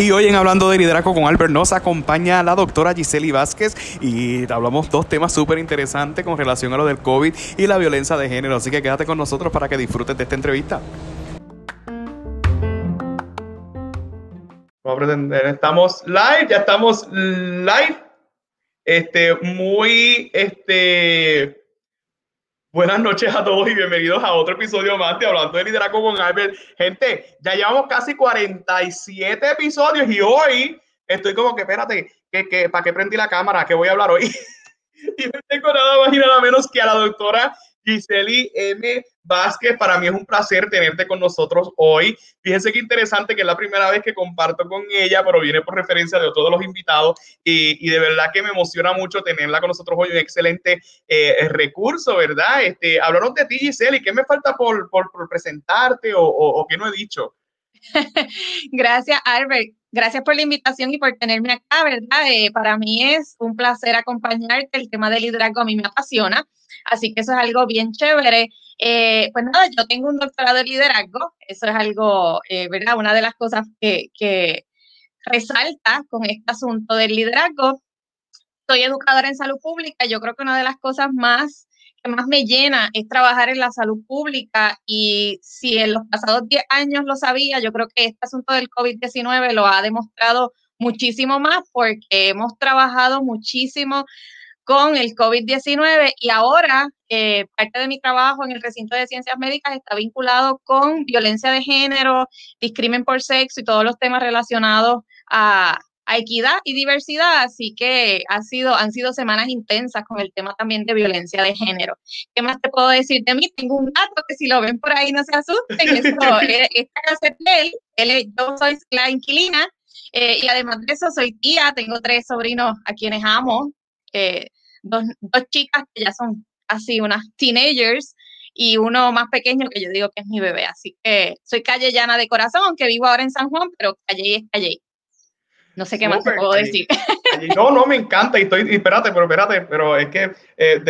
Y hoy en Hablando de Liderazgo con Albert nos acompaña la doctora Giseli Vázquez y hablamos dos temas súper interesantes con relación a lo del COVID y la violencia de género. Así que quédate con nosotros para que disfrutes de esta entrevista. Estamos live, ya estamos live. Este, muy, este, Buenas noches a todos y bienvenidos a otro episodio más de Hablando de Liderazgo con Albert. Gente, ya llevamos casi 47 episodios y hoy estoy como que, espérate, que, que, ¿para qué prendí la cámara? ¿Qué voy a hablar hoy? y no tengo nada más y nada menos que a la doctora Giseli M. Vázquez, para mí es un placer tenerte con nosotros hoy. Fíjense qué interesante que es la primera vez que comparto con ella, pero viene por referencia de todos los invitados y, de verdad que me emociona mucho tenerla con nosotros hoy, un excelente eh, recurso, ¿verdad? Este, hablaron de ti, Giseli, ¿qué me falta por, por, presentarte o, o, qué no he dicho? Gracias, Albert. Gracias por la invitación y por tenerme acá, ¿verdad? Eh, para mí es un placer acompañarte. El tema del liderazgo a mí me apasiona. Así que eso es algo bien chévere. Eh, pues nada, yo tengo un doctorado en liderazgo, eso es algo, eh, ¿verdad? Una de las cosas que, que resalta con este asunto del liderazgo. Soy educadora en salud pública, yo creo que una de las cosas más que más me llena es trabajar en la salud pública y si en los pasados 10 años lo sabía, yo creo que este asunto del COVID-19 lo ha demostrado muchísimo más porque hemos trabajado muchísimo con el COVID-19 y ahora eh, parte de mi trabajo en el recinto de ciencias médicas está vinculado con violencia de género, discrimen por sexo y todos los temas relacionados a, equidad y diversidad, así que ha sido, han sido semanas intensas con el tema también de violencia de género. ¿Qué más te puedo decir de mí? Tengo un dato que si lo ven por ahí no se asusten, eh, esta casa es de él, yo soy la inquilina eh, y además de eso soy tía, tengo tres sobrinos a quienes amo, dos, dos chicas que ya son así unas teenagers y uno más pequeño que yo digo que es mi bebé. Así que soy calle llana de corazón, aunque vivo ahora en San Juan, pero calle es calle. No sé qué más te puedo decir. No, no, me encanta y estoy, espérate, pero espérate, pero es que eh,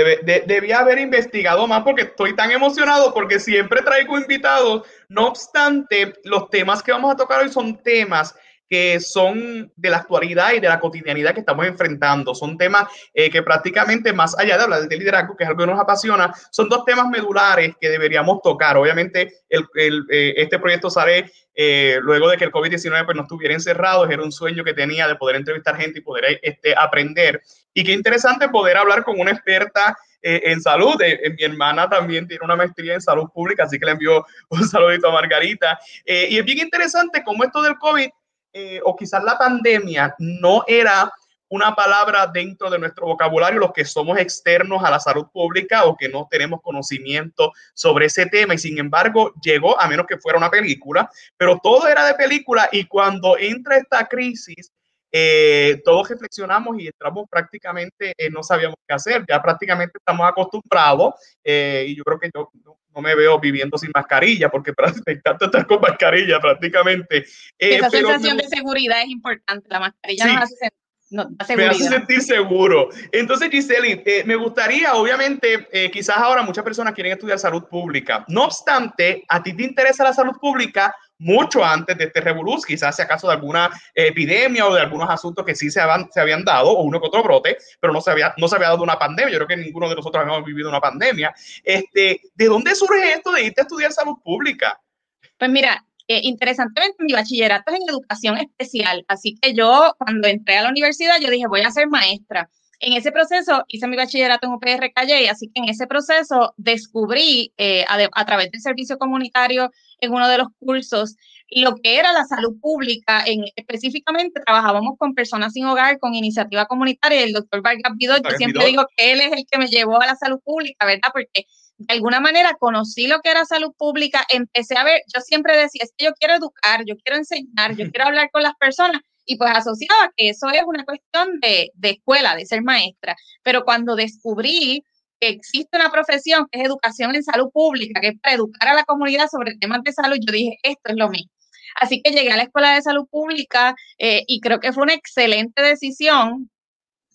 debía haber investigado más porque estoy tan emocionado porque siempre traigo invitados. No obstante, los temas que vamos a tocar hoy son temas que son de la actualidad y de la cotidianidad que estamos enfrentando. Son temas eh, que prácticamente, más allá de hablar del liderazgo, que es algo que nos apasiona, son dos temas medulares que deberíamos tocar. Obviamente, el, eh, este proyecto sale eh, luego de que el COVID-19 pues, no estuviera encerrado, era un sueño que tenía de poder entrevistar gente y poder este, aprender. Y qué interesante poder hablar con una experta en salud. mi hermana también tiene una maestría en salud pública, así que le envío un saludito a Margarita. y es bien interesante cómo esto del COVID eh, o quizás la pandemia no era una palabra dentro de nuestro vocabulario, los que somos externos a la salud pública o que no tenemos conocimiento sobre ese tema. Y sin embargo llegó, a menos que fuera una película, pero todo era de película. Y cuando entra esta crisis, eh, todos reflexionamos y entramos prácticamente, eh, no sabíamos qué hacer, ya prácticamente estamos acostumbrados y yo creo que yo no me veo viviendo sin mascarilla, porque me encanta estar con mascarilla prácticamente. Eh, Esa sensación de seguridad es importante, la mascarilla nos hace me hace sentir seguro. Entonces, Giseli, eh, me gustaría, obviamente, eh, quizás ahora muchas personas quieren estudiar salud pública. No obstante, a ti te interesa la salud pública mucho antes de este revoluz, quizás sea caso de alguna epidemia o de algunos asuntos que sí se habían, se habían dado, o uno que otro brote, pero no se, había, no se había dado una pandemia. Yo creo que ninguno de nosotros habíamos vivido una pandemia. Este, ¿De dónde surge esto de irte a estudiar salud pública? Pues mira, eh, interesantemente, mi bachillerato es en educación especial, así que yo cuando entré a la universidad, yo dije, voy a ser maestra. En ese proceso hice mi bachillerato en UPR Calle, así que en ese proceso descubrí eh, a, través del servicio comunitario en uno de los cursos lo que era la salud pública. En, específicamente trabajábamos con personas sin hogar, con iniciativa comunitaria. El doctor Vargas Vidot, yo siempre digo que él es el que me llevó a la salud pública, ¿verdad? Porque de alguna manera conocí lo que era salud pública, empecé a ver, yo siempre decía, es que yo quiero educar, yo quiero enseñar, yo quiero hablar con las personas, y pues asociaba que eso es una cuestión de, de escuela, de ser maestra. Pero cuando descubrí que existe una profesión que es educación en salud pública, que es para educar a la comunidad sobre temas de salud, yo dije, esto es lo mío. Así que llegué a la Escuela de Salud Pública eh, y creo que fue una excelente decisión.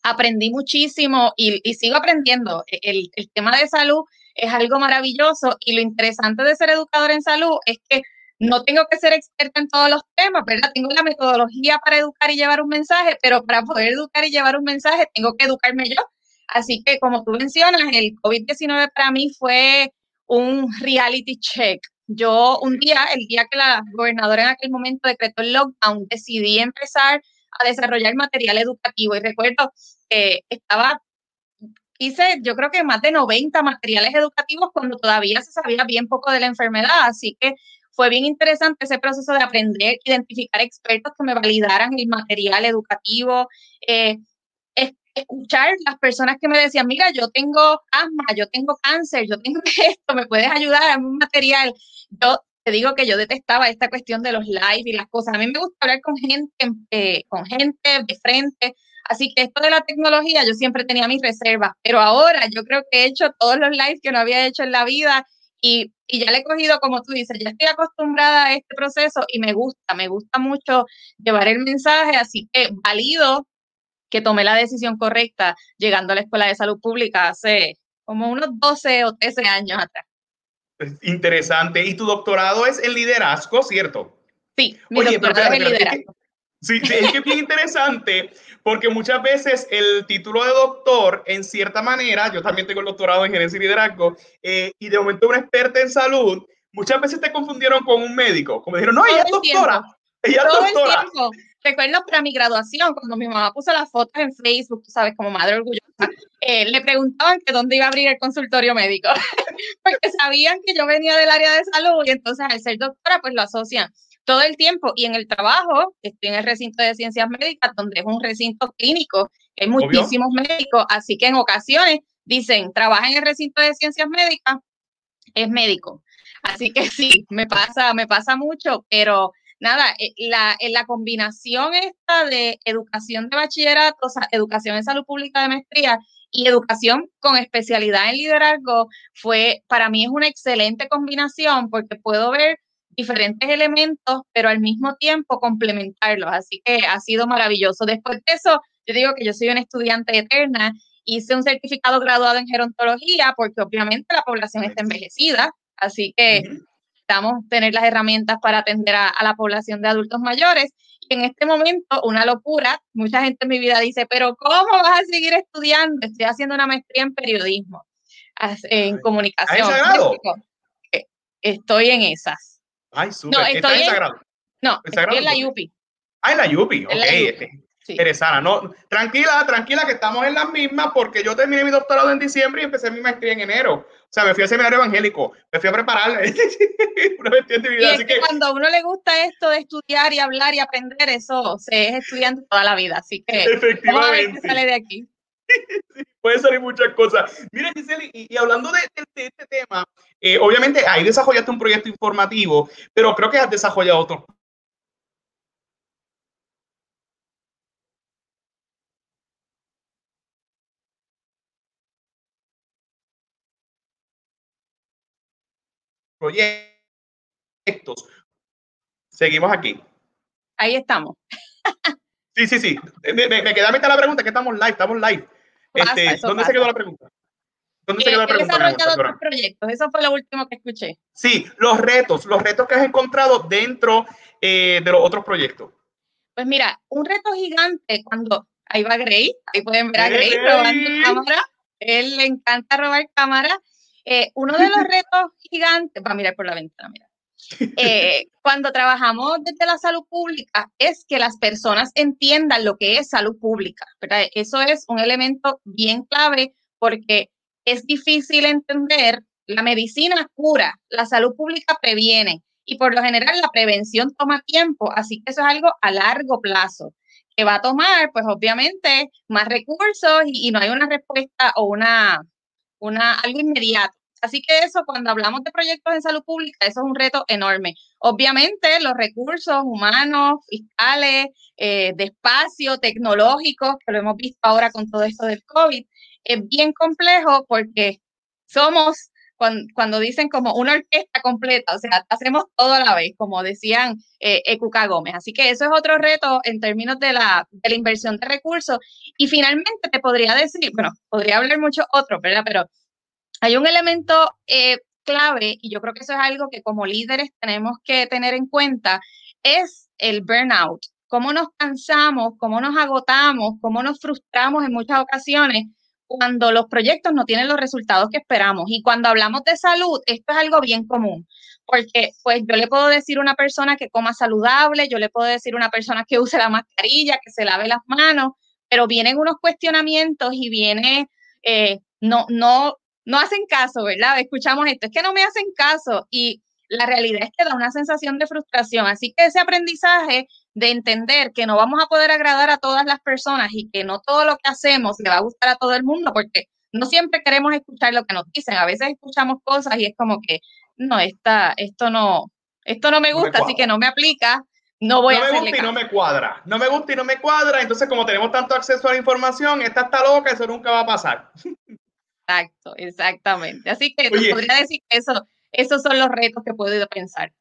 Aprendí muchísimo y, y sigo aprendiendo. El, el, tema de salud es algo maravilloso y lo interesante de ser educador en salud es que no tengo que ser experta en todos los temas, ¿verdad? Tengo la metodología para educar y llevar un mensaje, pero para poder educar y llevar un mensaje tengo que educarme yo. Así que como tú mencionas, el COVID-19 para mí fue un reality check. Yo un día, el día que la gobernadora en aquel momento decretó el lockdown, decidí empezar a desarrollar material educativo y recuerdo que estaba hice yo creo que más de 90 materiales educativos cuando todavía se sabía bien poco de la enfermedad, así que fue bien interesante ese proceso de aprender, identificar expertos que me validaran el material educativo, eh, escuchar las personas que me decían, mira, yo tengo asma, yo tengo cáncer, yo tengo esto, me puedes ayudar a un material. Yo te digo que yo detestaba esta cuestión de los live y las cosas. A mí me gusta hablar con gente, eh, con gente de frente. Así que esto de la tecnología, yo siempre tenía mis reservas, pero ahora yo creo que he hecho todos los lives que no había hecho en la vida y, ya le he cogido, como tú dices, ya estoy acostumbrada a este proceso y me gusta, me gusta mucho llevar el mensaje, así que valido que tomé la decisión correcta llegando a la Escuela de Salud Pública hace como unos 12 o 13 años atrás. Interesante. ¿Y tu doctorado es en liderazgo, cierto? Sí, mi doctorado es en liderazgo. Sí, es que es bien interesante porque muchas veces el título de doctor, en cierta manera, yo también tengo el doctorado en gerencia y liderazgo, eh, y de momento una experta en salud, muchas veces te confundieron con un médico. Como dijeron, no, ella es doctora. Ella es doctora. Recuerdo para mi graduación, cuando mi mamá puso las fotos en Facebook, tú sabes, como madre orgullosa, eh, le preguntaban que dónde iba a abrir el consultorio médico, porque sabían que yo venía del área de salud y entonces al ser doctora, pues lo asocian todo el tiempo y en el trabajo, estoy en el recinto de ciencias médicas, donde es un recinto clínico, hay muchísimos médicos, así que en ocasiones dicen, trabaja en el recinto de ciencias médicas, es médico. Así que sí, me pasa, me pasa mucho, pero nada, eh, la, en la combinación esta de educación de bachillerato, o sea, educación en salud pública de maestría y educación con especialidad en liderazgo, fue, para mí es una excelente combinación porque puedo ver diferentes elementos, pero al mismo tiempo complementarlos. Así que ha sido maravilloso. Después de eso, yo digo que yo soy una estudiante eterna. Hice un certificado graduado en gerontología porque obviamente la población está envejecida, así que necesitamos tener las herramientas para atender a, la población de adultos mayores. Y en este momento, una locura, mucha gente en mi vida dice, pero ¿cómo vas a seguir estudiando? Estoy haciendo una maestría en periodismo, en comunicación. Estoy en esas. Ay, súper. No, estoy en, no, estoy en la Yupi. Ah, en la Yupi, ok. Sí. No, tranquila, tranquila, que estamos en las mismas porque yo terminé mi doctorado en diciembre y empecé mi maestría en enero. O sea, me fui al seminario evangélico, me fui a preparar una vida. así que, cuando a uno le gusta esto de estudiar y hablar y aprender, eso se es estudiante toda la vida. Así que efectivamente. Sale de aquí. Pueden salir muchas cosas. Mira, Giselle, y, hablando de, este tema, eh, obviamente ahí desarrollaste un proyecto informativo, pero creo que has desarrollado otro proyectos. Seguimos aquí. Ahí estamos. Sí, sí, sí. Me, me, queda a mitad la pregunta, que estamos live, estamos live. Este, ¿Dónde se quedó la pregunta? ¿Dónde se quedó la pregunta? desarrollado proyectos, eso fue lo último que escuché. Sí, los retos, los retos que has encontrado dentro eh, de los otros proyectos. Pues mira, un reto gigante cuando ahí va Gray, ahí pueden ver a Gray robando cámara, él le encanta robar cámara. Eh, uno de los retos gigantes, va a mirar por la ventana, mira. Eh, cuando trabajamos desde la salud pública es que las personas entiendan lo que es salud pública. Eso es un elemento bien clave porque es difícil entender. La medicina cura, la salud pública previene y por lo general la prevención toma tiempo, así que eso es algo a largo plazo que va a tomar, pues obviamente, más recursos y, y no hay una respuesta o una, una, algo inmediato. Así que eso, cuando hablamos de proyectos en salud pública, eso es un reto enorme. Obviamente, los recursos humanos, fiscales, eh, de espacio, tecnológicos, que lo hemos visto ahora con todo esto del COVID, es bien complejo porque somos, cuando, dicen como una orquesta completa, o sea, hacemos todo a la vez, como decían eh, Ecuca Gómez. Así que eso es otro reto en términos de la, de la inversión de recursos. Y finalmente te podría decir, bueno, podría hablar mucho otro, ¿verdad? Pero hay un elemento eh, clave, y yo creo que eso es algo que como líderes tenemos que tener en cuenta, es el burnout. Cómo nos cansamos, cómo nos agotamos, cómo nos frustramos en muchas ocasiones cuando los proyectos no tienen los resultados que esperamos. Y cuando hablamos de salud, esto es algo bien común, porque pues yo le puedo decir a una persona que coma saludable, yo le puedo decir a una persona que use la mascarilla, que se lave las manos, pero vienen unos cuestionamientos y viene, eh, no, no, no hacen caso, ¿verdad? Escuchamos esto, es que no me hacen caso y la realidad es que da una sensación de frustración. Así que ese aprendizaje de entender que no vamos a poder agradar a todas las personas y que no todo lo que hacemos le va a gustar a todo el mundo, porque no siempre queremos escuchar lo que nos dicen. A veces escuchamos cosas y es como que, no, esta, esto no, esto no me gusta, así que no me aplica. No voy no a me gusta y no me cuadra. No me gusta y no me cuadra. Entonces, como tenemos tanto acceso a la información, esta está loca, eso nunca va a pasar. Exacto, exactamente. Así que podría decir que eso, esos son los retos que puedo pensar.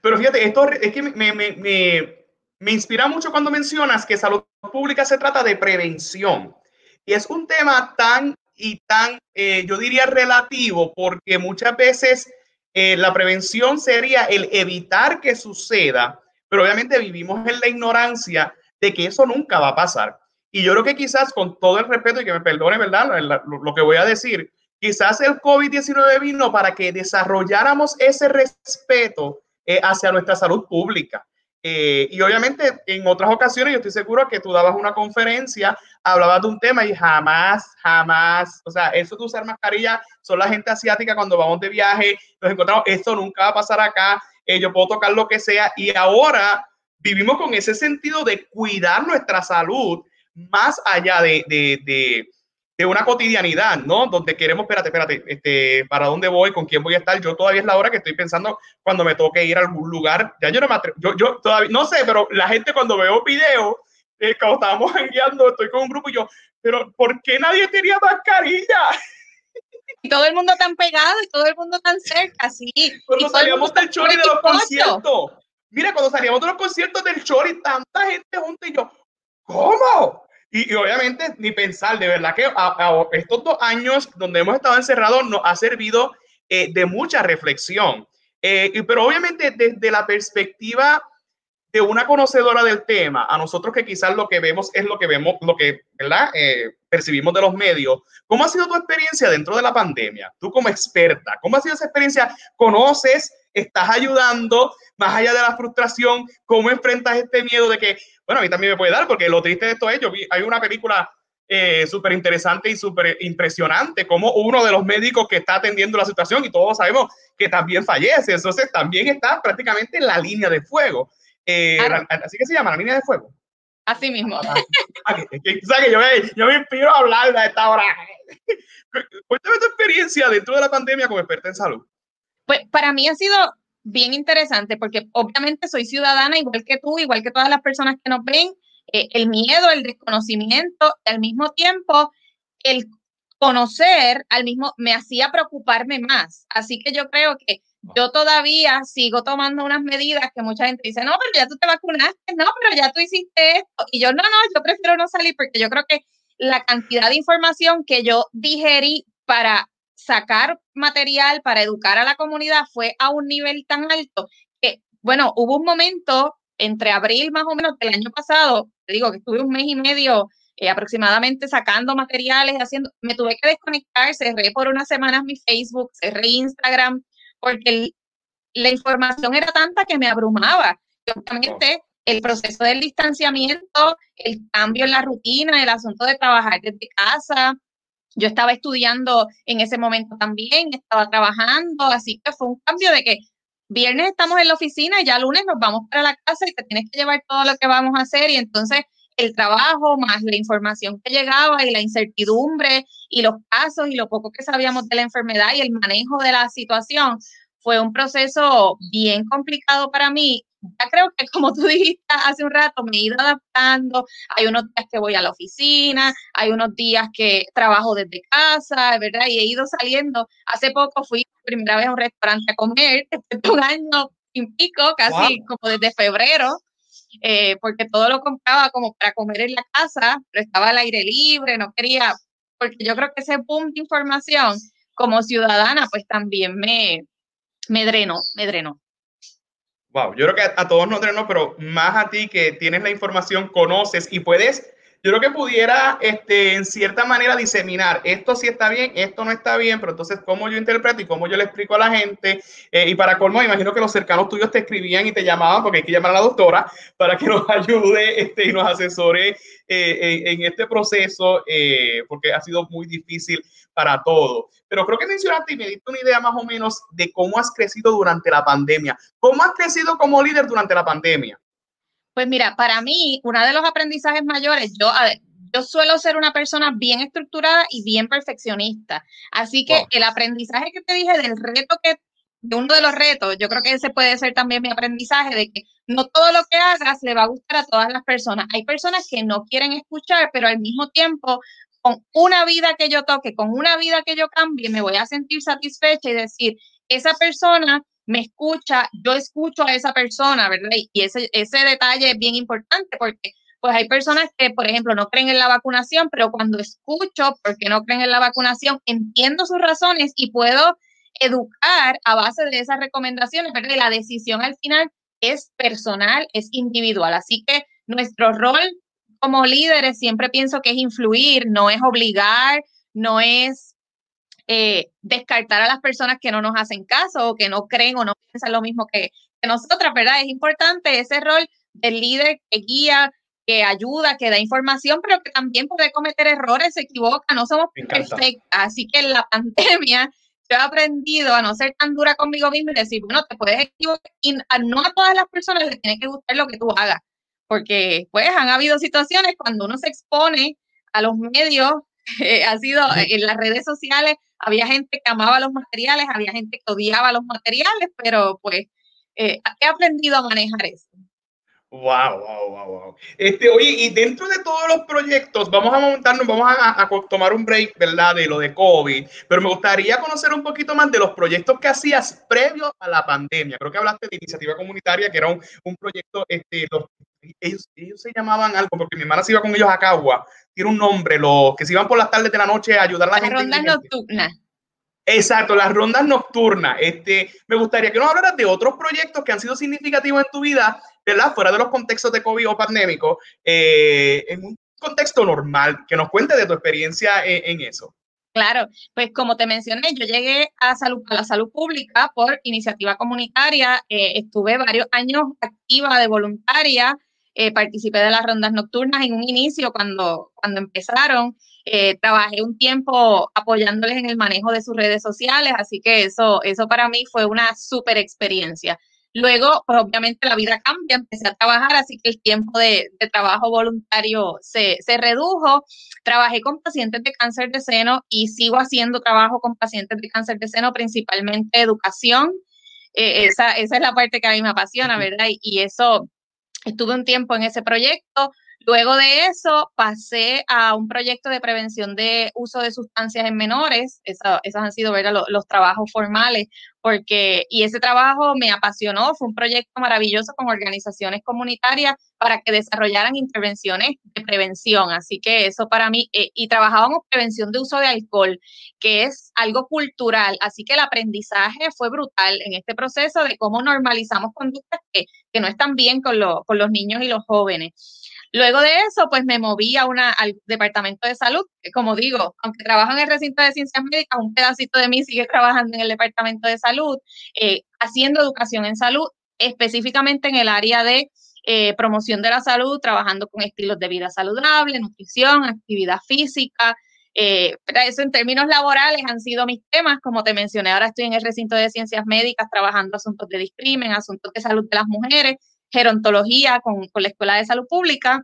Pero fíjate, esto es que me, me, me, me inspira mucho cuando mencionas que salud pública se trata de prevención. Y es un tema tan y tan, eh, yo diría, relativo, porque muchas veces eh, la prevención sería el evitar que suceda, pero obviamente vivimos en la ignorancia de que eso nunca va a pasar. Y yo creo que quizás con todo el respeto y que me perdone, ¿verdad? Lo, que voy a decir, quizás el COVID-19 vino para que desarrolláramos ese respeto eh, hacia nuestra salud pública. Eh, y obviamente en otras ocasiones yo estoy seguro que tú dabas una conferencia, hablabas de un tema y jamás, jamás, o sea, eso de usar mascarilla son la gente asiática cuando vamos de viaje, nos encontramos, esto nunca va a pasar acá, eh, yo puedo tocar lo que sea y ahora vivimos con ese sentido de cuidar nuestra salud más allá de, de de una cotidianidad, ¿no? Donde queremos, espérate, espérate, este, ¿para dónde voy? ¿Con quién voy a estar? Yo todavía es la hora que estoy pensando cuando me toque ir a algún lugar. Ya yo no me atrevo, yo, yo todavía, no sé, pero la gente cuando veo videos, eh, cuando estábamos guiando, estoy con un grupo y yo, pero ¿por qué nadie tenía mascarilla? Y todo el mundo tan pegado y todo el mundo tan cerca, sí. Cuando salíamos del chori de los conciertos. Mira, cuando salíamos de los conciertos del chori, tanta gente junta y yo, ¿cómo? Y, obviamente ni pensar, de verdad que estos dos años donde hemos estado encerrados nos ha servido eh, de mucha reflexión. Eh, pero obviamente desde la perspectiva de una conocedora del tema, a nosotros que quizás lo que vemos es lo que vemos, lo que, ¿verdad? Eh, percibimos de los medios. ¿Cómo ha sido tu experiencia dentro de la pandemia? Tú como experta, ¿cómo ha sido esa experiencia? ¿Conoces? ¿Estás ayudando? Más allá de la frustración, ¿cómo enfrentas este miedo de que, bueno, a mí también me puede dar, porque lo triste de esto es, yo vi, hay una película eh, súper interesante y súper impresionante, como uno de los médicos que está atendiendo la situación, y todos sabemos que también fallece, entonces también está prácticamente en la línea de fuego. Eh, así que se llama la línea de fuego. Así mismo. Ah, yo, me, yo me inspiro a hablar de esta hora. Cuéntame tu experiencia dentro de la pandemia como experta en salud. Pues para mí ha sido bien interesante porque obviamente soy ciudadana igual que tú, igual que todas las personas que nos ven. Eh, el miedo, el desconocimiento, al mismo tiempo el conocer, al mismo me hacía preocuparme más. Así que yo creo que yo todavía sigo tomando unas medidas que mucha gente dice, no, pero ya tú te vacunaste, no, pero ya tú hiciste esto. Y yo, no, no, yo prefiero no salir porque yo creo que la cantidad de información que yo digerí para sacar material, para educar a la comunidad fue a un nivel tan alto que, bueno, hubo un momento entre abril más o menos del año pasado, te digo que estuve un mes y medio eh, aproximadamente sacando materiales, haciendo, me tuve que desconectar, cerré por unas semanas mi Facebook, cerré Instagram, porque la información era tanta que me abrumaba. obviamente, el proceso del distanciamiento, el cambio en la rutina, el asunto de trabajar desde casa. Yo estaba estudiando en ese momento también, estaba trabajando, así que fue un cambio de que viernes estamos en la oficina y ya lunes nos vamos para la casa y te tienes que llevar todo lo que vamos a hacer y entonces el trabajo más la información que llegaba y la incertidumbre y los casos y lo poco que sabíamos de la enfermedad y el manejo de la situación fue un proceso bien complicado para mí. Ya creo que como tú dijiste hace un rato, me he ido adaptando. Hay unos días que voy a la oficina, hay unos días que trabajo desde casa, ¿verdad? Y he ido saliendo. Hace poco fui primera vez a un restaurante a comer, después de un año y pico, casi como desde febrero. Eh, porque todo lo compraba como para comer en la casa, pero estaba al aire libre, no quería, porque yo creo que ese boom de información como ciudadana, pues también me, me drenó, me drenó. Wow, yo creo que a, todos nos drenó, pero más a ti que tienes la información, conoces y puedes yo creo que pudiera, este, en cierta manera, diseminar esto sí está bien, esto no está bien, pero entonces cómo yo interpreto y cómo yo le explico a la gente. Eh, y para colmo, imagino que los cercanos tuyos te escribían y te llamaban, porque hay que llamar a la doctora para que nos ayude este, y nos asesore eh, en, este proceso, eh, porque ha sido muy difícil para todos. Pero creo que mencionaste y me diste una idea más o menos de cómo has crecido durante la pandemia. ¿Cómo has crecido como líder durante la pandemia? Pues mira, para mí, uno de los aprendizajes mayores, yo, yo suelo ser una persona bien estructurada y bien perfeccionista. Así que el aprendizaje que te dije del reto que, de uno de los retos, yo creo que ese puede ser también mi aprendizaje de que no todo lo que hagas le va a gustar a todas las personas. Hay personas que no quieren escuchar, pero al mismo tiempo, con una vida que yo toque, con una vida que yo cambie, me voy a sentir satisfecha y decir, esa persona me escucha, yo escucho a esa persona, ¿verdad? Y ese, ese detalle es bien importante porque pues hay personas que, por ejemplo, no creen en la vacunación, pero cuando escucho porque no creen en la vacunación, entiendo sus razones y puedo educar a base de esas recomendaciones, ¿verdad? Y la decisión al final es personal, es individual. Así que nuestro rol como líderes siempre pienso que es influir, no es obligar, no es eh, descartar a las personas que no nos hacen caso o que no creen o no piensan lo mismo que, nosotras, ¿verdad? Es importante ese rol del líder que guía, que ayuda, que da información, pero que también puede cometer errores, se equivoca, no somos perfectas. Así que en la pandemia yo he aprendido a no ser tan dura conmigo misma y decir, bueno, te puedes equivocar y no a todas las personas les tiene que gustar lo que tú hagas, porque pues han habido situaciones cuando uno se expone a los medios, eh, ha sido en las redes sociales, había gente que amaba los materiales, había gente que odiaba los materiales, pero pues eh, he aprendido a manejar eso. Wow, wow, wow, wow. Este, oye, y dentro de todos los proyectos, vamos a montarnos, vamos a, tomar un break, ¿verdad? De lo de COVID, pero me gustaría conocer un poquito más de los proyectos que hacías previo a la pandemia. Creo que hablaste de iniciativa comunitaria, que era un, un proyecto, este, ellos, ellos, se llamaban algo, porque mi hermana se iba con ellos a Cagua, tiene un nombre, los que se iban por las tardes de la noche a ayudar a la gente. Rondas nocturnas. Exacto, las rondas nocturnas. Este, me gustaría que nos hablaras de otros proyectos que han sido significativos en tu vida, ¿verdad? Fuera de los contextos de COVID o pandémico, eh, en un contexto normal, que nos cuentes de tu experiencia en, eso. Claro, pues como te mencioné, yo llegué a, salud, a la salud pública por iniciativa comunitaria, eh, estuve varios años activa de voluntaria, eh, participé de las rondas nocturnas en un inicio cuando, cuando empezaron. Eh, trabajé un tiempo apoyándoles en el manejo de sus redes sociales, así que eso, eso para mí fue una súper experiencia. Luego, pues obviamente la vida cambia, empecé a trabajar, así que el tiempo de, trabajo voluntario se, redujo. Trabajé con pacientes de cáncer de seno y sigo haciendo trabajo con pacientes de cáncer de seno, principalmente educación. Eh, esa, esa es la parte que a mí me apasiona, ¿verdad? y eso, estuve un tiempo en ese proyecto. Luego de eso pasé a un proyecto de prevención de uso de sustancias en menores. esos han sido Los, los, trabajos formales, porque, y ese trabajo me apasionó. Fue un proyecto maravilloso con organizaciones comunitarias para que desarrollaran intervenciones de prevención. Así que eso para mí, eh, y trabajábamos prevención de uso de alcohol, que es algo cultural. Así que el aprendizaje fue brutal en este proceso de cómo normalizamos conductas que, que no están bien con, con los niños y los jóvenes. Luego de eso, pues me moví a una, al departamento de salud, como digo, aunque trabajo en el recinto de ciencias médicas, un pedacito de mí sigue trabajando en el departamento de salud, eh, haciendo educación en salud, específicamente en el área de eh, promoción de la salud, trabajando con estilos de vida saludable, nutrición, actividad física. Eh, eso en términos laborales han sido mis temas, como te mencioné, ahora estoy en el recinto de ciencias médicas trabajando asuntos de discrimen, asuntos de salud de las mujeres, gerontología con, la Escuela de Salud Pública.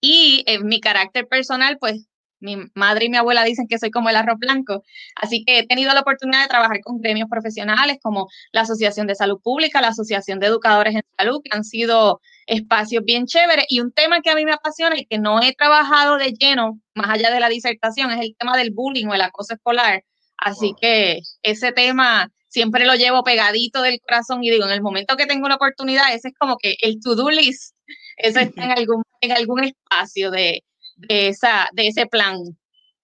Y en mi carácter personal, pues mi madre y mi abuela dicen que soy como el arroz blanco, así que he tenido la oportunidad de trabajar con gremios profesionales como la Asociación de Salud Pública, la Asociación de Educadores en Salud, que han sido espacios bien chéveres. Y un tema que a mí me apasiona y que no he trabajado de lleno, más allá de la disertación, es el tema del bullying o el acoso escolar. Así que ese tema siempre lo llevo pegadito del corazón y digo, en el momento que tengo la oportunidad, ese es como que el to-do list, eso está en algún, en algún espacio de, esa, de ese plan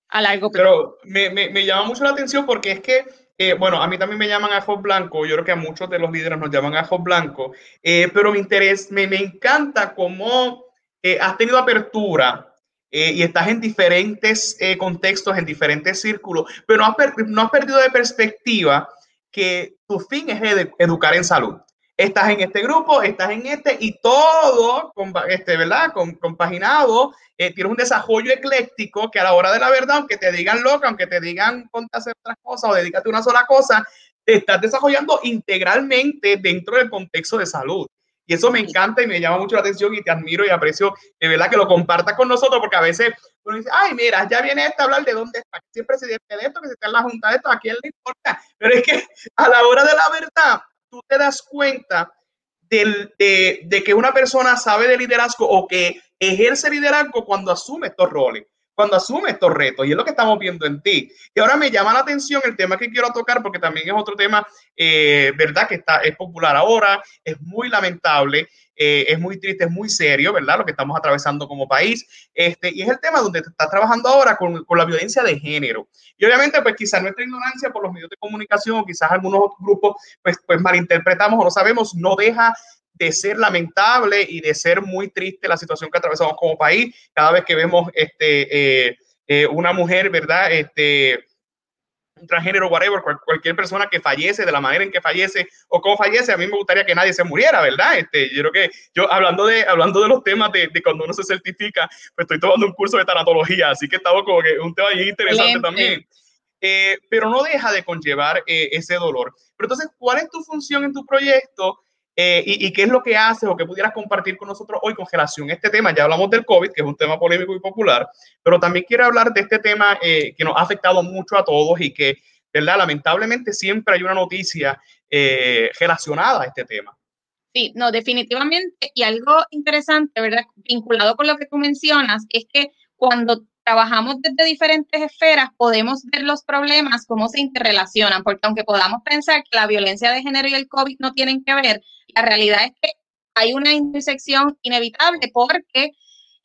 a largo plazo. Pero me, me, me llama mucho la atención porque es que eh, bueno, a mí también me llaman ajos blanco, yo creo que a muchos de los líderes nos llaman ajos blanco, eh, pero me, interesa, me, me encanta cómo eh, has tenido apertura y estás en diferentes contextos, en diferentes círculos, pero no has, no has perdido de perspectiva que tu fin es educar en salud estás en este grupo, estás en este y todo, este, ¿verdad? compaginado, eh, tienes un desarrollo ecléctico que a la hora de la verdad, aunque te digan loca, aunque te digan ponte a hacer otras cosas o dedícate a una sola cosa, te estás desarrollando integralmente dentro del contexto de salud. Y eso me encanta y me llama mucho la atención y te admiro y aprecio de verdad que lo compartas con nosotros porque a veces uno dice, ay, mira, ya viene este a hablar de dónde está, siempre se dice de esto, que se está en la junta de esto, a quién le importa. Pero es que a la hora de la verdad, tú te das cuenta de, de, que una persona sabe de liderazgo o que ejerce liderazgo cuando asume estos roles, cuando asume estos retos. Y es lo que estamos viendo en ti. Y ahora me llama la atención el tema que quiero tocar, porque también es otro tema, eh, ¿verdad? Que está, es popular ahora, es muy lamentable. Eh, es muy triste, es muy serio, ¿verdad? Lo que estamos atravesando como país. Este, y es el tema donde te estás trabajando ahora con, con, la violencia de género. Y obviamente, pues quizás nuestra ignorancia por los medios de comunicación o quizás algunos grupos, pues, pues malinterpretamos o no sabemos, no deja de ser lamentable y de ser muy triste la situación que atravesamos como país cada vez que vemos este, eh, eh, una mujer, ¿verdad? Este, un transgénero, whatever, cualquier persona que fallece de la manera en que fallece o cómo fallece, a mí me gustaría que nadie se muriera, ¿verdad? Este, yo creo que yo hablando de, hablando de los temas de, de cuando uno se certifica, pues estoy tomando un curso de tanatología, así que estaba como que un tema bien interesante también. Eh, pero no deja de conllevar eh, ese dolor. Pero entonces, ¿cuál es tu función en tu proyecto? Eh, y, qué es lo que haces o que pudieras compartir con nosotros hoy con relación a este tema. Ya hablamos del COVID, que es un tema polémico y popular, pero también quiero hablar de este tema eh, que nos ha afectado mucho a todos y que, ¿verdad? Lamentablemente siempre hay una noticia eh, relacionada a este tema. Sí, no, definitivamente. Y algo interesante, ¿verdad? Vinculado con lo que tú mencionas, es que cuando trabajamos desde diferentes esferas, podemos ver los problemas, cómo se interrelacionan, porque aunque podamos pensar que la violencia de género y el COVID no tienen que ver, la realidad es que hay una intersección inevitable porque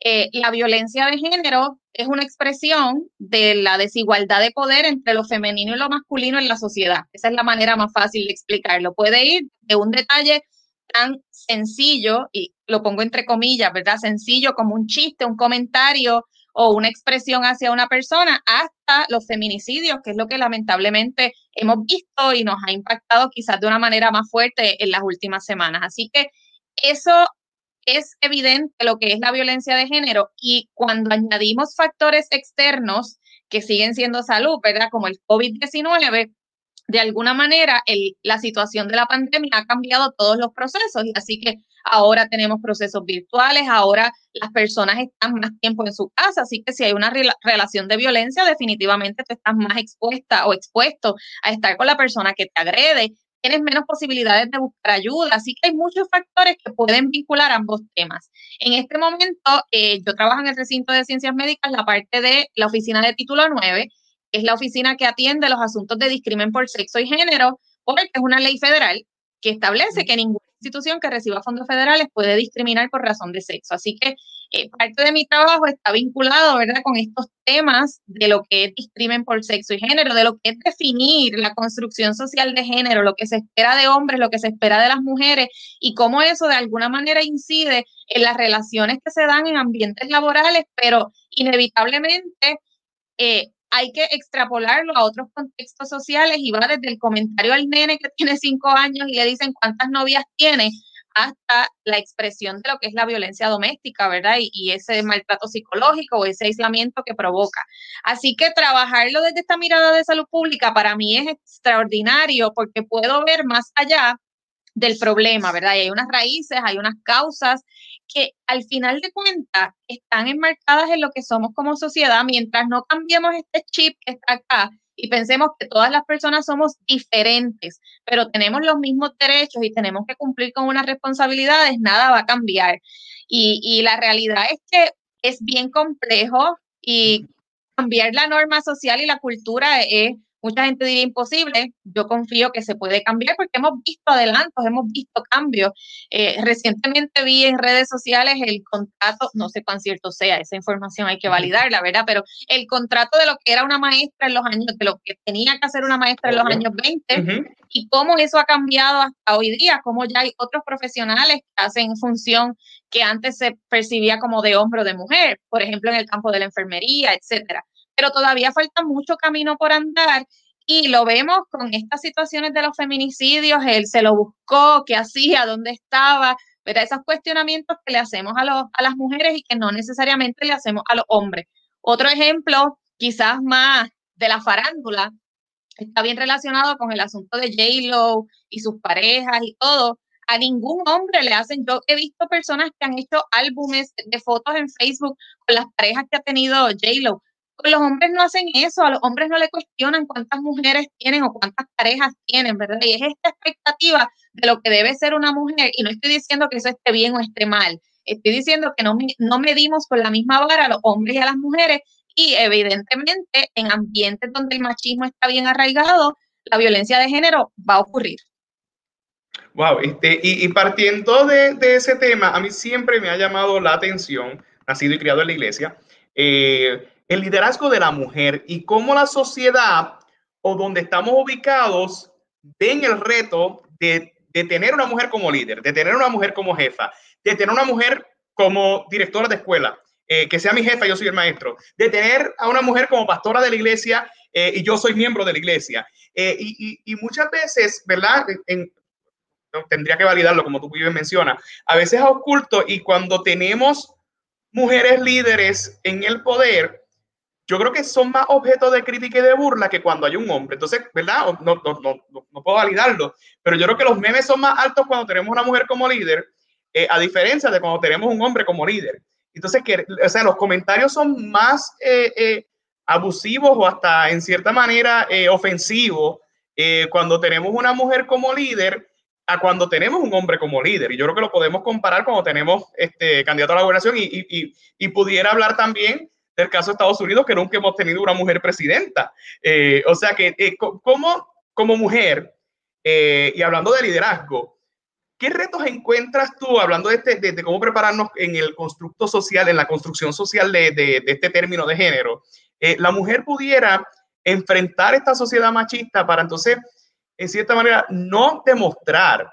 eh, la violencia de género es una expresión de la desigualdad de poder entre lo femenino y lo masculino en la sociedad. Esa es la manera más fácil de explicarlo. Puede ir de un detalle tan sencillo, y lo pongo entre comillas, ¿verdad? Sencillo como un chiste, un comentario o una expresión hacia una persona, hasta los feminicidios, que es lo que lamentablemente hemos visto y nos ha impactado quizás de una manera más fuerte en las últimas semanas. Así que eso es evidente lo que es la violencia de género y cuando añadimos factores externos que siguen siendo salud, ¿verdad? Como el COVID-19, de alguna manera la situación de la pandemia ha cambiado todos los procesos y así que ahora tenemos procesos virtuales, ahora las personas están más tiempo en su casa, así que si hay una relación de violencia, definitivamente tú estás más expuesta o expuesto a estar con la persona que te agrede, tienes menos posibilidades de buscar ayuda, así que hay muchos factores que pueden vincular ambos temas. En este momento, eh, yo trabajo en el recinto de ciencias médicas, la parte de la oficina de título 9, es la oficina que atiende los asuntos de discrimen por sexo y género, porque es una ley federal que establece que ninguna institución que reciba fondos federales puede discriminar por razón de sexo. Así que eh, parte de mi trabajo está vinculado, ¿verdad?, con estos temas de lo que es discrimen por sexo y género, de lo que es definir la construcción social de género, lo que se espera de hombres, lo que se espera de las mujeres y cómo eso de alguna manera incide en las relaciones que se dan en ambientes laborales, pero inevitablemente eh, hay que extrapolarlo a otros contextos sociales y va desde el comentario al nene que tiene cinco años y le dicen cuántas novias tiene hasta la expresión de lo que es la violencia doméstica, ¿verdad? Y, ese maltrato psicológico o ese aislamiento que provoca. Así que trabajarlo desde esta mirada de salud pública para mí es extraordinario porque puedo ver más allá del problema, ¿verdad? Y hay unas raíces, hay unas causas que al final de cuentas están enmarcadas en lo que somos como sociedad. Mientras no cambiemos este chip que está acá y pensemos que todas las personas somos diferentes, pero tenemos los mismos derechos y tenemos que cumplir con unas responsabilidades, nada va a cambiar. Y, y la realidad es que es bien complejo y cambiar la norma social y la cultura es Mucha gente diría imposible. Yo confío que se puede cambiar porque hemos visto adelantos, hemos visto cambios. Eh, recientemente vi en redes sociales el contrato, no sé cuán cierto sea, esa información hay que validarla, ¿verdad? Pero el contrato de lo que era una maestra en los años, de lo que tenía que hacer una maestra en los años 20 y cómo eso ha cambiado hasta hoy día, cómo ya hay otros profesionales que hacen función que antes se percibía como de hombre o de mujer, por ejemplo, en el campo de la enfermería, etcétera pero todavía falta mucho camino por andar y lo vemos con estas situaciones de los feminicidios, él se lo buscó, qué hacía, dónde estaba, pero esos cuestionamientos que le hacemos a, los, a las mujeres y que no necesariamente le hacemos a los hombres. Otro ejemplo, quizás más de la farándula, está bien relacionado con el asunto de J-Lo y sus parejas y todo. A ningún hombre le hacen, yo he visto personas que han hecho álbumes de fotos en Facebook con las parejas que ha tenido J-Lo los hombres no hacen eso, a los hombres no le cuestionan cuántas mujeres tienen o cuántas parejas tienen, ¿verdad? Y es esta expectativa de lo que debe ser una mujer, y no estoy diciendo que eso esté bien o esté mal, estoy diciendo que no, no medimos con la misma vara a los hombres y a las mujeres, y evidentemente en ambientes donde el machismo está bien arraigado, la violencia de género va a ocurrir. Wow, este, y, partiendo de, de, ese tema, a mí siempre me ha llamado la atención, nacido y criado en la iglesia, eh, el liderazgo de la mujer y cómo la sociedad o donde estamos ubicados ven el reto de, tener una mujer como líder, de tener una mujer como jefa, de tener una mujer como directora de escuela, eh, que sea mi jefa, yo soy el maestro, de tener a una mujer como pastora de la iglesia eh, y yo soy miembro de la iglesia. Eh, y, muchas veces, ¿verdad? tendría que validarlo, como tú bien mencionas, a veces es oculto y cuando tenemos mujeres líderes en el poder, yo creo que son más objetos de crítica y de burla que cuando hay un hombre. Entonces, ¿verdad? No, no, no, no puedo validarlo, pero yo creo que los memes son más altos cuando tenemos una mujer como líder, eh, a diferencia de cuando tenemos un hombre como líder. Entonces, que, o sea, los comentarios son más eh, eh, abusivos o hasta en cierta manera ofensivos cuando tenemos una mujer como líder a cuando tenemos un hombre como líder. Y yo creo que lo podemos comparar cuando tenemos este candidato a la gobernación y, y, y pudiera hablar también del caso de Estados Unidos, que nunca hemos tenido una mujer presidenta. Eh, o sea que, eh, como, como mujer, eh, y hablando de liderazgo, ¿qué retos encuentras tú, hablando de, este, de, cómo prepararnos en el constructo social, en la construcción social de, de este término de género? la mujer pudiera enfrentar esta sociedad machista para entonces, en cierta manera, no demostrar,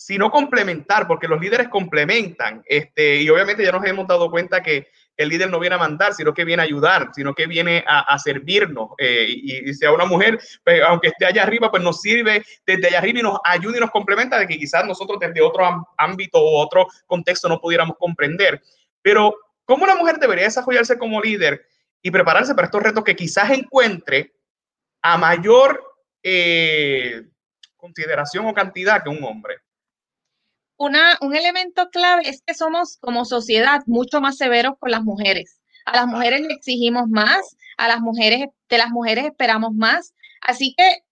sino complementar, porque los líderes complementan. Este, y obviamente ya nos hemos dado cuenta que el líder no viene a mandar, sino que viene a ayudar, sino que viene a, servirnos. Eh, y, sea una mujer, pues, aunque esté allá arriba, pues nos sirve desde allá arriba y nos ayuda y nos complementa de que quizás nosotros desde otro ámbito o otro contexto no pudiéramos comprender. Pero, ¿cómo una mujer debería desarrollarse como líder y prepararse para estos retos que quizás encuentre a mayor eh, consideración o cantidad que un hombre? Un elemento clave es que somos como sociedad mucho más severos con las mujeres. A las mujeres le exigimos más, a las mujeres, de las mujeres esperamos más. Así que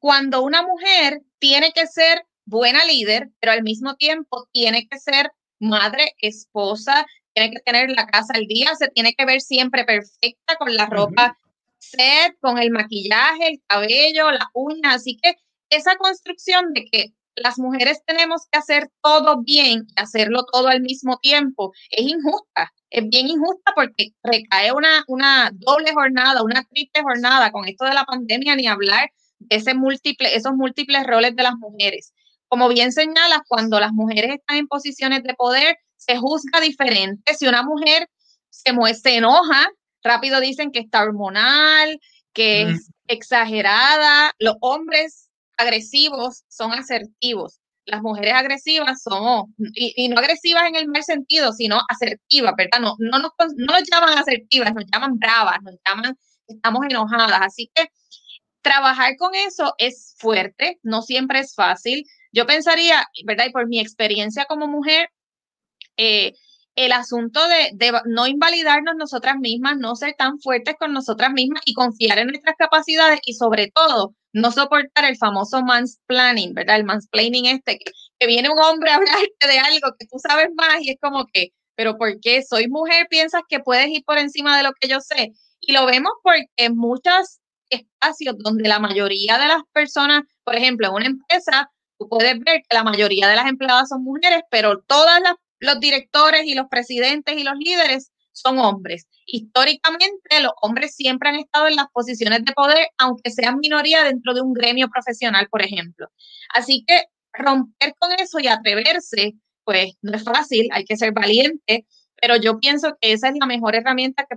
cuando una mujer tiene que ser buena líder, pero al mismo tiempo tiene que ser madre, esposa, tiene que tener la casa al día, se tiene que ver siempre perfecta con la ropa set, con el maquillaje, el cabello, las uñas. Así que esa construcción de que las mujeres tenemos que hacer todo bien y hacerlo todo al mismo tiempo, es injusta, es bien injusta porque recae una, una doble jornada, una triple jornada con esto de la pandemia, ni hablar de ese múltiple, esos múltiples roles de las mujeres. Como bien señalas, cuando las mujeres están en posiciones de poder, se juzga diferente. Si una mujer se, se enoja, rápido dicen que está hormonal, que es exagerada. Los hombres agresivos son asertivos. Las mujeres agresivas son, y, no agresivas en el mal sentido, sino asertivas, ¿verdad? No, no, nos, no nos llaman asertivas, nos llaman bravas, nos llaman, estamos enojadas. Así que trabajar con eso es fuerte, no siempre es fácil. Yo pensaría, ¿verdad? Y por mi experiencia como mujer, eh, el asunto de, no invalidarnos nosotras mismas, no ser tan fuertes con nosotras mismas y confiar en nuestras capacidades y sobre todo no soportar el famoso mansplaining, ¿verdad? El mansplaining este, que, viene un hombre a hablarte de algo que tú sabes más y es como que, pero ¿por qué soy mujer? ¿Piensas que puedes ir por encima de lo que yo sé? Y lo vemos porque muchas espacios donde la mayoría de las personas, por ejemplo, en una empresa, tú puedes ver que la mayoría de las empleadas son mujeres, pero todos los directores y los presidentes y los líderes son hombres. Históricamente, los hombres siempre han estado en las posiciones de poder, aunque sean minoría dentro de un gremio profesional, por ejemplo. Así que romper con eso y atreverse, pues no es fácil, hay que ser valiente, pero yo pienso que esa es la mejor herramienta que,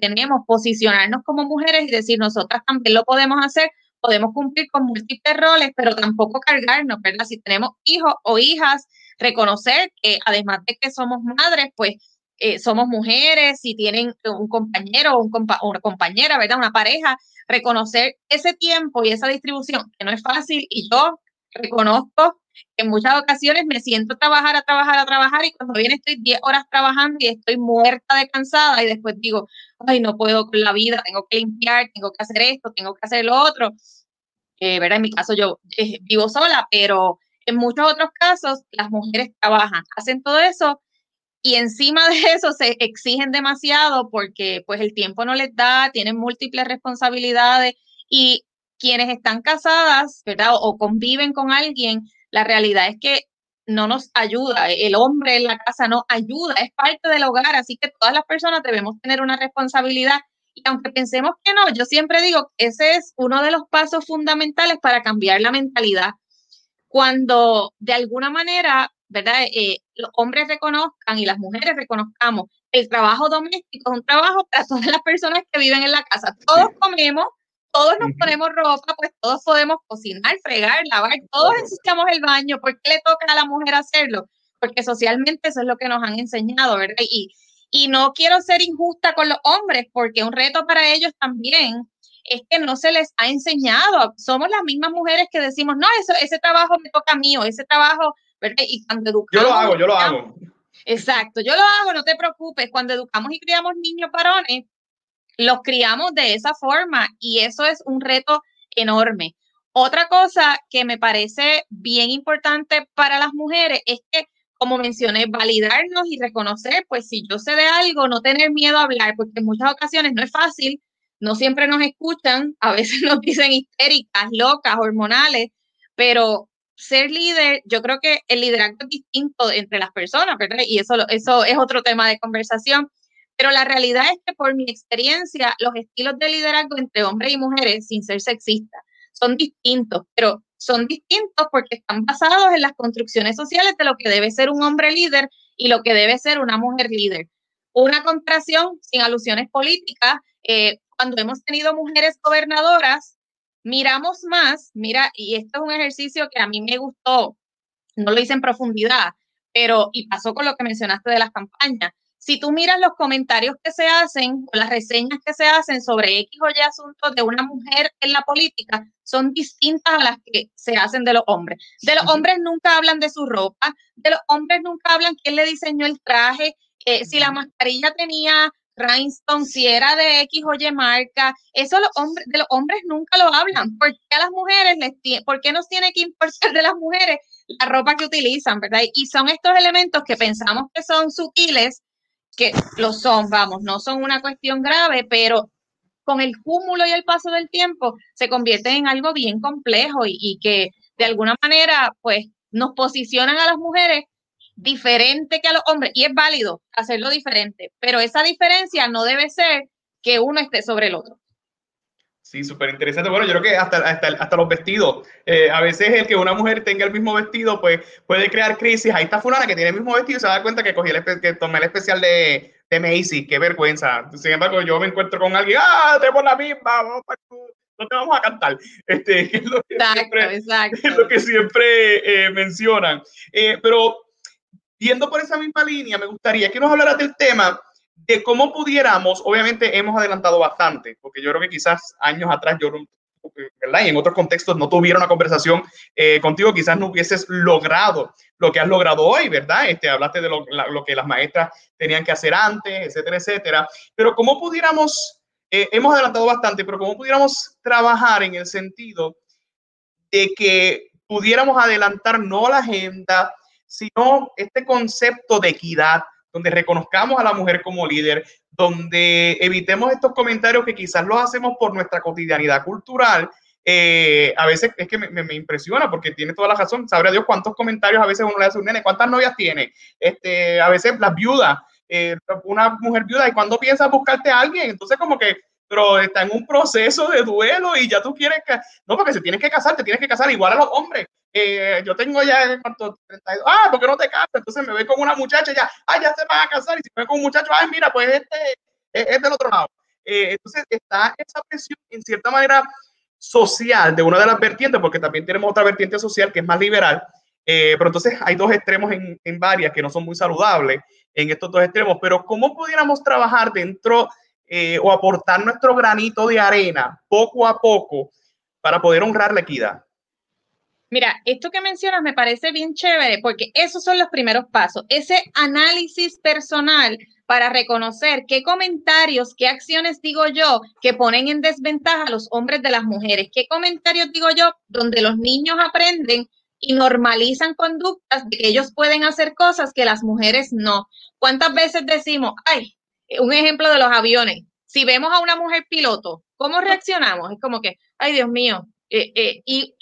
tenemos, posicionarnos como mujeres y decir, nosotras también lo podemos hacer, podemos cumplir con múltiples roles, pero tampoco cargarnos, ¿verdad? Si tenemos hijos o hijas, reconocer que además de que somos madres, pues eh, somos mujeres, si tienen un compañero o un una compañera, ¿verdad? Una pareja, reconocer ese tiempo y esa distribución, que no es fácil, y yo reconozco que en muchas ocasiones me siento a trabajar, a trabajar, a trabajar, y cuando viene estoy 10 horas trabajando y estoy muerta de cansada, y después digo, ay, no puedo con la vida, tengo que limpiar, tengo que hacer esto, tengo que hacer lo otro. Eh, ¿verdad? En mi caso yo eh, vivo sola, pero en muchos otros casos las mujeres trabajan, hacen todo eso y encima de eso se exigen demasiado porque pues el tiempo no les da, tienen múltiples responsabilidades y quienes están casadas, ¿verdad? O, conviven con alguien, la realidad es que no nos ayuda, el hombre en la casa no ayuda, es parte del hogar, así que todas las personas debemos tener una responsabilidad y aunque pensemos que no, yo siempre digo que ese es uno de los pasos fundamentales para cambiar la mentalidad. Cuando de alguna manera ¿verdad? Eh, los hombres reconozcan y las mujeres reconozcamos el trabajo doméstico es un trabajo para todas las personas que viven en la casa. Todos comemos, todos nos ponemos ropa, pues todos podemos cocinar, fregar, lavar, todos ensuciamos el baño. ¿Por qué le toca a la mujer hacerlo? Porque socialmente eso es lo que nos han enseñado, ¿verdad? Y, y no quiero ser injusta con los hombres, porque un reto para ellos también es que no se les ha enseñado. Somos las mismas mujeres que decimos, no, eso, ese trabajo me toca a mí o ese trabajo y cuando educamos, yo lo hago, yo lo hago. Exacto, yo lo hago, no te preocupes. Cuando educamos y criamos niños varones, los criamos de esa forma y eso es un reto enorme. Otra cosa que me parece bien importante para las mujeres es que, como mencioné, validarnos y reconocer, pues si yo sé de algo, no tener miedo a hablar, porque en muchas ocasiones no es fácil, no siempre nos escuchan, a veces nos dicen histéricas, locas, hormonales, pero ser líder, yo creo que el liderazgo es distinto entre las personas, ¿verdad? Y eso, eso es otro tema de conversación. Pero la realidad es que por mi experiencia, los estilos de liderazgo entre hombres y mujeres, sin ser sexistas, son distintos, pero son distintos porque están basados en las construcciones sociales de lo que debe ser un hombre líder y lo que debe ser una mujer líder. Una comparación sin alusiones políticas, eh, cuando hemos tenido mujeres gobernadoras, miramos más, mira, y esto es un ejercicio que a mí me gustó, no lo hice en profundidad, pero y pasó con lo que mencionaste de las campañas. Si tú miras los comentarios que se hacen o las reseñas que se hacen sobre X o Y asuntos de una mujer en la política, son distintas a las que se hacen de los hombres. De los hombres nunca hablan de su ropa, de los hombres nunca hablan quién le diseñó el traje, eh, si la mascarilla tenía Rhinestone, si era de X o Y marca, eso los hombres, de los hombres nunca lo hablan. ¿Por qué a las mujeres les por qué nos tiene que importar de las mujeres la ropa que utilizan, verdad? Y son estos elementos que pensamos que son sutiles, que lo son, vamos, no son una cuestión grave, pero con el cúmulo y el paso del tiempo se convierte en algo bien complejo y que de alguna manera, pues, nos posicionan a las mujeres diferente que a los hombres y es válido hacerlo diferente, pero esa diferencia no debe ser que uno esté sobre el otro. Sí, súper interesante. Bueno, yo creo que hasta, hasta, hasta los vestidos. Eh, a veces el que una mujer tenga el mismo vestido, pues puede crear crisis. Ahí está fulana que tiene el mismo vestido y se da cuenta que cogí el, que tomé el especial de, de Macy. Qué vergüenza. Sin embargo, yo me encuentro con alguien, ah, tenemos la misma, no te vamos a cantar. Este, es lo que siempre, Es lo que siempre eh, mencionan. Eh, pero Viendo por esa misma línea, me gustaría que nos hablaras del tema de cómo pudiéramos, obviamente hemos adelantado bastante, porque yo creo que quizás años atrás yo, ¿verdad? Y en otros contextos no tuviera una conversación eh, contigo, quizás no hubieses logrado lo que has logrado hoy, ¿verdad? Este, hablaste de lo, lo que las maestras tenían que hacer antes, etcétera, etcétera. Pero cómo pudiéramos, eh, hemos adelantado bastante, pero cómo pudiéramos trabajar en el sentido de que pudiéramos adelantar no la agenda, sino este concepto de equidad, donde reconozcamos a la mujer como líder, donde evitemos estos comentarios que quizás los hacemos por nuestra cotidianidad cultural. Eh, a veces es que me, impresiona porque tiene toda la razón. Sabrá Dios cuántos comentarios a veces uno le hace a un nene, cuántas novias tiene. Este, a veces las viudas, eh, una mujer viuda, y cuando piensas buscarte a alguien, entonces como que pero está en un proceso de duelo y ya tú quieres que, no, porque se tienes que casar, te tienes que casar igual a los hombres. Eh, yo tengo ya, ¿cuánto? 32. Ah, ¿por qué no te casas? Entonces me ve con una muchacha ya, ah, ya se va a casar. Y si me ve con un muchacho, ay, mira, pues este es, del otro lado. Eh, entonces está esa presión, en cierta manera, social de una de las vertientes, porque también tenemos otra vertiente social que es más liberal. Eh, pero entonces hay dos extremos en, en varias que no son muy saludables en estos dos extremos. Pero ¿cómo pudiéramos trabajar dentro o aportar nuestro granito de arena poco a poco para poder honrar la equidad? Mira, esto que mencionas me parece bien chévere porque esos son los primeros pasos, ese análisis personal para reconocer qué comentarios, qué acciones digo yo que ponen en desventaja a los hombres de las mujeres, qué comentarios digo yo donde los niños aprenden y normalizan conductas de que ellos pueden hacer cosas que las mujeres no. ¿Cuántas veces decimos, ay, un ejemplo de los aviones. Si vemos a una mujer piloto, ¿cómo reaccionamos? Es como que, ay Dios mío. Eh, eh, y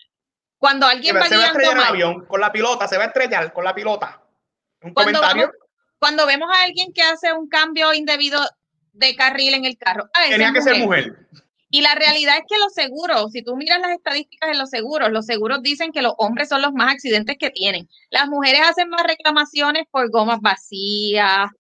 cuando alguien va, se va a estrellar el avión con la pilota, se va a estrellar con la pilota. Un cuando comentario. cuando vemos a alguien que hace un cambio indebido de carril en el carro. Tenía que ser mujer. Y la realidad es que los seguros, si tú miras las estadísticas de los seguros, los seguros dicen que los hombres son los más accidentes que tienen. Las mujeres hacen más reclamaciones por gomas vacías,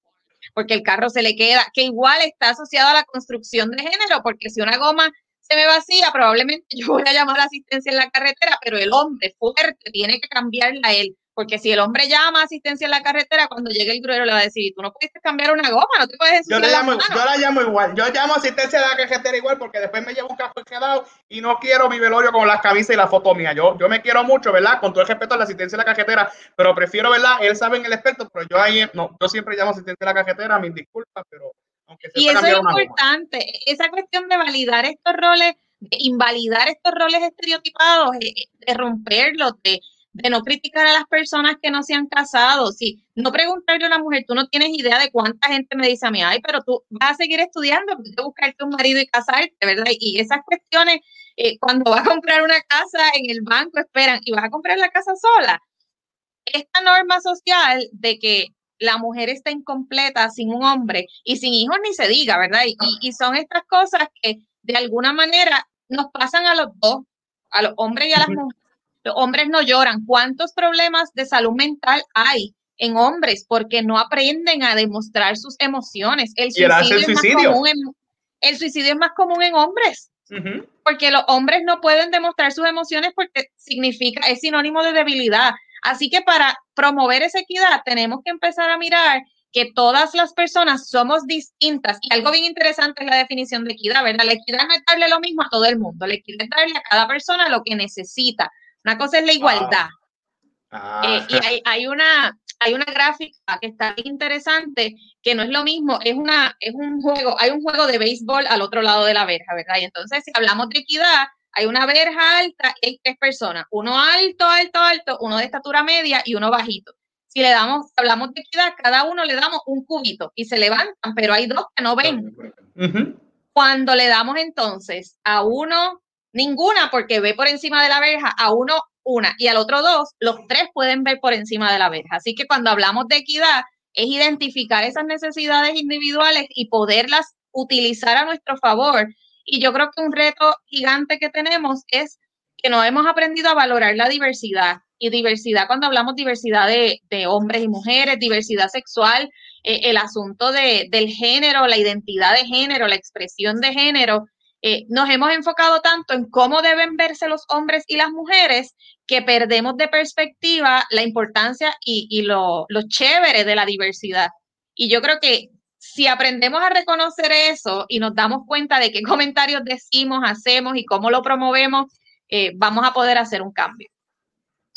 porque el carro se le queda, que igual está asociado a la construcción de género, porque si una goma se me vacía, probablemente yo voy a llamar a asistencia en la carretera, pero el hombre fuerte tiene que cambiarla a él. Porque si el hombre llama a asistencia en la carretera, cuando llegue el gruero le va a decir, tú no pudiste cambiar una goma, no te puedes yo, llamo, yo la llamo igual, yo llamo asistencia en la carretera igual porque después me llevo un café quedado y no quiero mi velorio con las camisas y la foto mía. Yo, yo me quiero mucho, ¿verdad? Con todo el respeto a la asistencia en la carretera, pero prefiero, ¿verdad? Él sabe en el experto, pero yo ahí, no, yo siempre llamo asistencia en la carretera, mis disculpas, pero aunque Y eso es importante, esa cuestión de validar estos roles, de invalidar estos roles estereotipados, eh, de romperlos, de de no criticar a las personas que no se han casado, si no preguntarle a una mujer, tú no tienes idea de cuánta gente me dice a mí, ay, pero tú vas a seguir estudiando, tienes que buscarte un marido y casarte, ¿verdad? Y esas cuestiones, eh, cuando vas a comprar una casa en el banco, esperan, y vas a comprar la casa sola. Esta norma social de que la mujer está incompleta sin un hombre y sin hijos ni se diga, ¿verdad? Y, y son estas cosas que de alguna manera nos pasan a los dos, a los hombres y a las mujeres los hombres no lloran. ¿Cuántos problemas de salud mental hay en hombres porque no aprenden a demostrar sus emociones? El suicidio, Es, más común en, el suicidio es más común en hombres. Porque los hombres no pueden demostrar sus emociones porque significa, es sinónimo de debilidad. Así que para promover esa equidad tenemos que empezar a mirar que todas las personas somos distintas. Y algo bien interesante es la definición de equidad, ¿verdad? La equidad no es darle lo mismo a todo el mundo, la equidad es darle a cada persona lo que necesita. Una cosa es la igualdad. Ah. Eh, y hay, hay, una, hay una gráfica que está interesante, que no es lo mismo, es, una, es un juego, hay un juego de béisbol al otro lado de la verja, ¿verdad? Y entonces, si hablamos de equidad, hay una verja alta y hay tres personas, uno alto, alto, alto, uno de estatura media y uno bajito. Si le damos, hablamos de equidad, cada uno le damos un cubito y se levantan, pero hay dos que no ven. Cuando le damos entonces a uno Ninguna porque ve por encima de la verja, a uno una y al otro dos, los tres pueden ver por encima de la verja. Así que cuando hablamos de equidad, es identificar esas necesidades individuales y poderlas utilizar a nuestro favor. Y yo creo que un reto gigante que tenemos es que no hemos aprendido a valorar la diversidad. Y diversidad, cuando hablamos diversidad de, hombres y mujeres, diversidad sexual, eh, el asunto de, del género, la identidad de género, la expresión de género, eh, nos hemos enfocado tanto en cómo deben verse los hombres y las mujeres que perdemos de perspectiva la importancia y, lo, lo, chévere de la diversidad. Y yo creo que si aprendemos a reconocer eso y nos damos cuenta de qué comentarios decimos, hacemos y cómo lo promovemos, eh, vamos a poder hacer un cambio.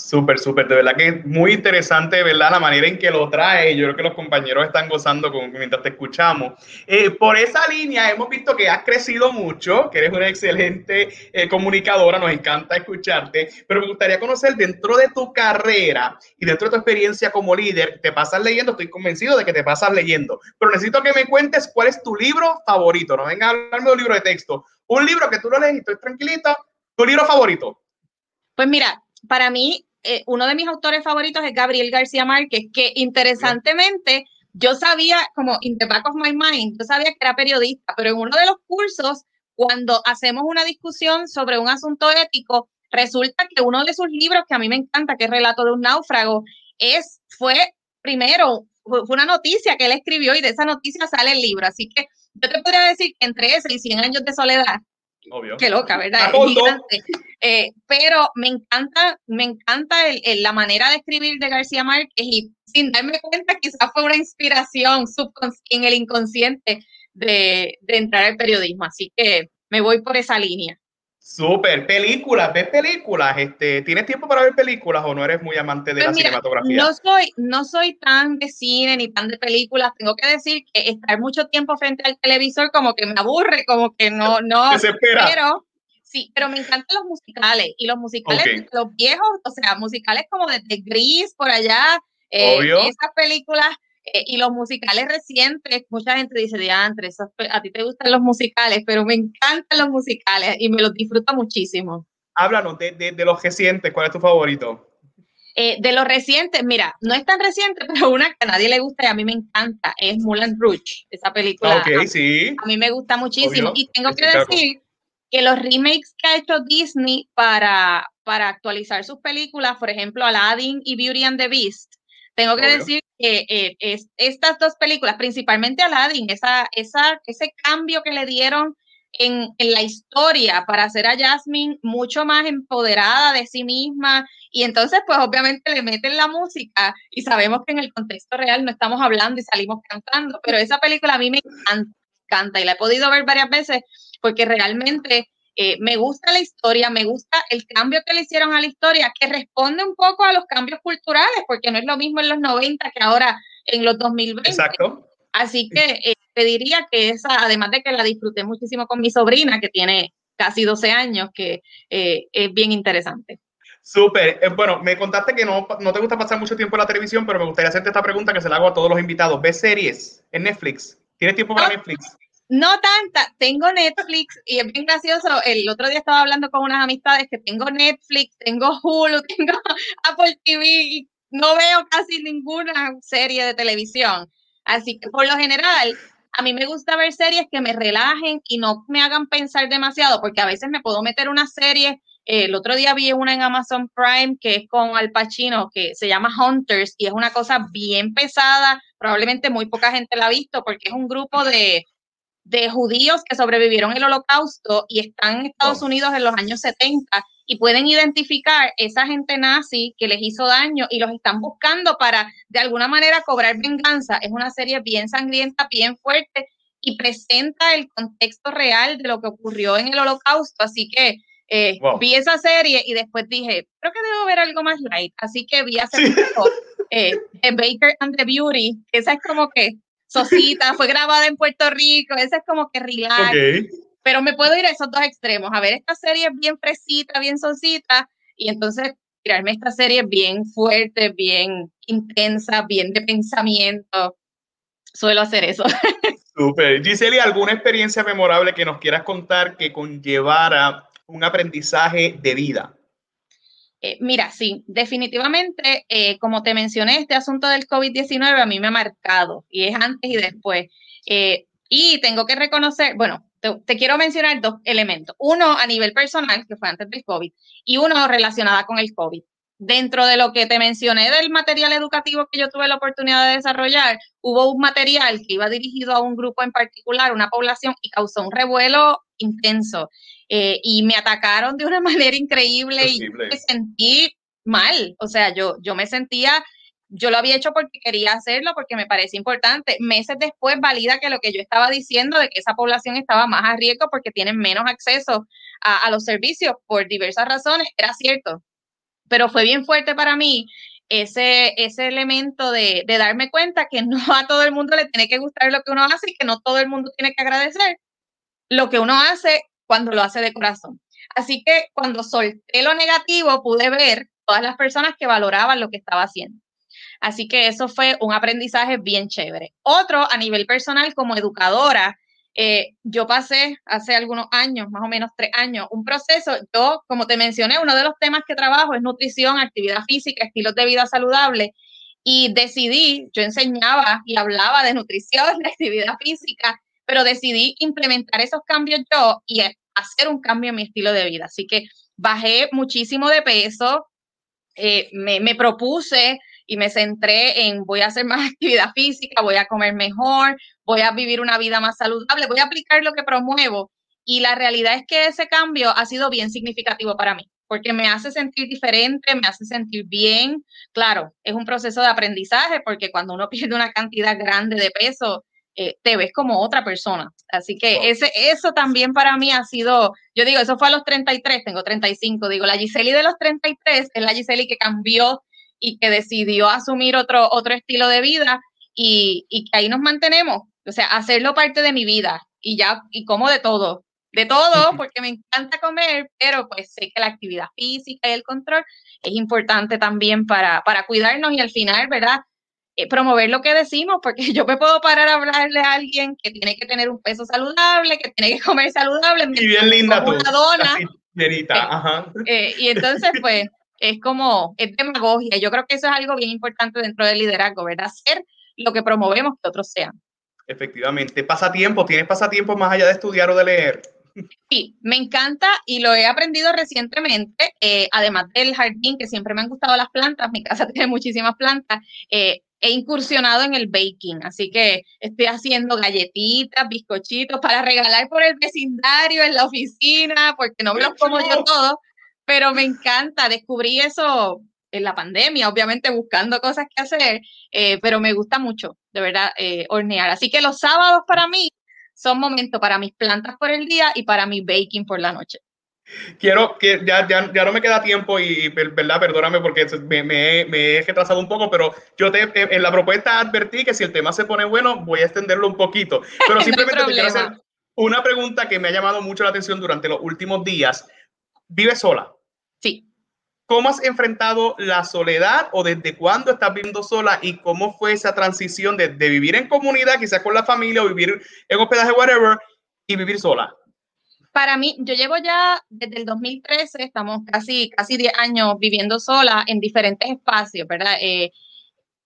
Súper, súper, de verdad que es muy interesante, ¿verdad? La manera en que lo trae. Yo creo que los compañeros están gozando con, mientras te escuchamos. Eh, por esa línea hemos visto que has crecido mucho, que eres una excelente eh, comunicadora, nos encanta escucharte, pero me gustaría conocer dentro de tu carrera y dentro de tu experiencia como líder, te pasas leyendo, estoy convencido de que te pasas leyendo, pero necesito que me cuentes cuál es tu libro favorito, no venga a hablarme de un libro de texto, un libro que tú lo lees y estoy tranquilita, tu libro favorito. Pues mira, para mí eh, uno de mis autores favoritos es Gabriel García Márquez, que interesantemente yo sabía, como in the back of my mind, yo sabía que era periodista, pero en uno de los cursos, cuando hacemos una discusión sobre un asunto ético, resulta que uno de sus libros que a mí me encanta, que es Relato de un náufrago, es, fue primero, fue una noticia que él escribió y de esa noticia sale el libro. Así que yo te podría decir que entre ese y 100 años de soledad, Obvio. Qué loca, ¿verdad? Eh, pero me encanta, me encanta la manera de escribir de García Márquez y sin darme cuenta quizás fue una inspiración en el inconsciente de, de entrar al periodismo. Así que me voy por esa línea. Súper, películas, ves películas, este, ¿tienes tiempo para ver películas o no eres muy amante de pues la cinematografía? No soy, no soy tan de cine ni tan de películas, tengo que decir que estar mucho tiempo frente al televisor como que me aburre, como que no, no, pero sí, pero me encantan los musicales y los musicales, los viejos, o sea, musicales como de, Gris por allá, eh, esas películas eh, y los musicales recientes, mucha gente dice, diantre, a ti te gustan los musicales, pero me encantan los musicales y me los disfruto muchísimo. Háblanos de, de, los recientes, ¿cuál es tu favorito? Eh, de los recientes, mira, no es tan reciente, pero una que a nadie le gusta y a mí me encanta es Moulin Rouge, esa película. Ok, sí. A mí me gusta muchísimo y tengo que decir que los remakes que ha hecho Disney para, para actualizar sus películas, por ejemplo, Aladdin y Beauty and the Beast, tengo que decir que eh, es, estas dos películas, principalmente Aladdin, esa, esa, ese cambio que le dieron en, en, la historia para hacer a Jasmine mucho más empoderada de sí misma y entonces pues obviamente le meten la música y sabemos que en el contexto real no estamos hablando y salimos cantando, pero esa película a mí me encanta, encanta y la he podido ver varias veces porque realmente eh, me gusta la historia, me gusta el cambio que le hicieron a la historia, que responde un poco a los cambios culturales, porque no es lo mismo en los 90 que ahora en los 2020. Exacto. Así que eh, te diría que esa, además de que la disfruté muchísimo con mi sobrina, que tiene casi 12 años, que eh, es bien interesante. Súper. bueno, me contaste que no, no te gusta pasar mucho tiempo en la televisión, pero me gustaría hacerte esta pregunta que se la hago a todos los invitados. ¿Ves series en Netflix? ¿Tienes tiempo para Netflix? No tanta, tengo Netflix y es bien gracioso. El otro día estaba hablando con unas amistades que tengo Netflix, tengo Hulu, tengo Apple TV y no veo casi ninguna serie de televisión. Así que por lo general, a mí me gusta ver series que me relajen y no me hagan pensar demasiado, porque a veces me puedo meter una serie. El otro día vi una en Amazon Prime que es con Al Pacino, que se llama Hunters y es una cosa bien pesada. Probablemente muy poca gente la ha visto porque es un grupo de, de judíos que sobrevivieron el holocausto y están en Estados Unidos en los años 70 y pueden identificar esa gente nazi que les hizo daño y los están buscando para de alguna manera cobrar venganza. Es una serie bien sangrienta, bien fuerte y presenta el contexto real de lo que ocurrió en el holocausto. Así que eh, vi esa serie y después dije, creo que debo ver algo más light. Así que vi hace poco eh, The Baker and the Beauty. Esa es como que Sosita, fue grabada en Puerto Rico, esa es como que relax. Pero me puedo ir a esos dos extremos, a ver esta serie bien fresita, bien sosita, y entonces tirarme esta serie bien fuerte, bien intensa, bien de pensamiento. Suelo hacer eso. Súper. Giselle, ¿alguna experiencia memorable que nos quieras contar que conllevara un aprendizaje de vida? Eh, mira, sí, definitivamente, eh, como te mencioné, este asunto del COVID-19 a mí me ha marcado y es antes y después. Eh, y tengo que reconocer, bueno, te, quiero mencionar dos elementos. Uno a nivel personal, que fue antes del COVID, y uno relacionada con el COVID. Dentro de lo que te mencioné del material educativo que yo tuve la oportunidad de desarrollar, hubo un material que iba dirigido a un grupo en particular, una población, y causó un revuelo intenso. Eh, y me atacaron de una manera increíble y me sentí mal. O sea, yo, yo me sentía, yo lo había hecho porque quería hacerlo, porque me parece importante. Meses después valida que lo que yo estaba diciendo de que esa población estaba más a riesgo porque tienen menos acceso a, los servicios por diversas razones, era cierto. pero fue bien fuerte para mí ese, ese elemento de, de, darme cuenta que no a todo el mundo le tiene que gustar lo que uno hace y que no todo el mundo tiene que agradecer lo que uno hace cuando lo hace de corazón. Así que cuando solté lo negativo, pude ver todas las personas que valoraban lo que estaba haciendo. Así que eso fue un aprendizaje bien chévere. Otro, a nivel personal, como educadora, eh, yo pasé hace algunos años, más o menos tres años, un proceso. Yo, como te mencioné, uno de los temas que trabajo es nutrición, actividad física, estilos de vida saludable. Y decidí, yo enseñaba y hablaba de nutrición, de actividad física, pero decidí implementar esos cambios yo y hacer un cambio en mi estilo de vida. Así que bajé muchísimo de peso, eh, me, me, propuse y me centré en voy a hacer más actividad física, voy a comer mejor, voy a vivir una vida más saludable, voy a aplicar lo que promuevo. Y la realidad es que ese cambio ha sido bien significativo para mí, porque me hace sentir diferente, me hace sentir bien. Claro, es un proceso de aprendizaje, porque cuando uno pierde una cantidad grande de peso, eh, te ves como otra persona. Así que ese, eso también para mí ha sido, yo digo, eso fue a los 33, tengo 35, digo, la Giseli de los 33 es la Giseli que cambió y que decidió asumir otro, otro estilo de vida y, y ahí nos mantenemos, o sea, hacerlo parte de mi vida y ya, y como de todo, de todo, porque me encanta comer, pero pues sé que la actividad física y el control es importante también para, para cuidarnos y al final, ¿verdad? Eh, promover lo que decimos, porque yo me puedo parar a hablarle a alguien que tiene que tener un peso saludable, que tiene que comer saludable. Y bien linda tú. Una dona. Eh, ajá. Eh, y entonces, pues, es como, es demagogia. Yo creo que eso es algo bien importante dentro del liderazgo, ¿verdad? Ser lo que promovemos que otros sean. Efectivamente. Pasatiempo, ¿tienes pasatiempo más allá de estudiar o de leer? Sí, me encanta y lo he aprendido recientemente, además del jardín, que siempre me han gustado las plantas, mi casa tiene muchísimas plantas, eh, he incursionado en el baking, así que estoy haciendo galletitas, bizcochitos para regalar por el vecindario, en la oficina, porque no me los como yo todos, pero me encanta, descubrí eso en la pandemia, obviamente buscando cosas que hacer, eh, pero me gusta mucho, de verdad, eh, hornear. Así que los sábados para mí son momentos para mis plantas por el día y para mi baking por la noche. Quiero que ya, ya, ya, no me queda tiempo y, verdad, perdóname porque me, me, me, he retrasado un poco, pero yo te, en la propuesta advertí que si el tema se pone bueno, voy a extenderlo un poquito. Pero simplemente te quiero hacer una pregunta que me ha llamado mucho la atención durante los últimos días. ¿Vives sola? Sí. ¿Cómo has enfrentado la soledad o desde cuándo estás viviendo sola y cómo fue esa transición de, de vivir en comunidad, quizás con la familia o vivir en hospedaje, whatever, y vivir sola? Para mí, yo llevo ya desde el 2013, estamos casi, casi 10 años viviendo sola en diferentes espacios, ¿verdad? Eh,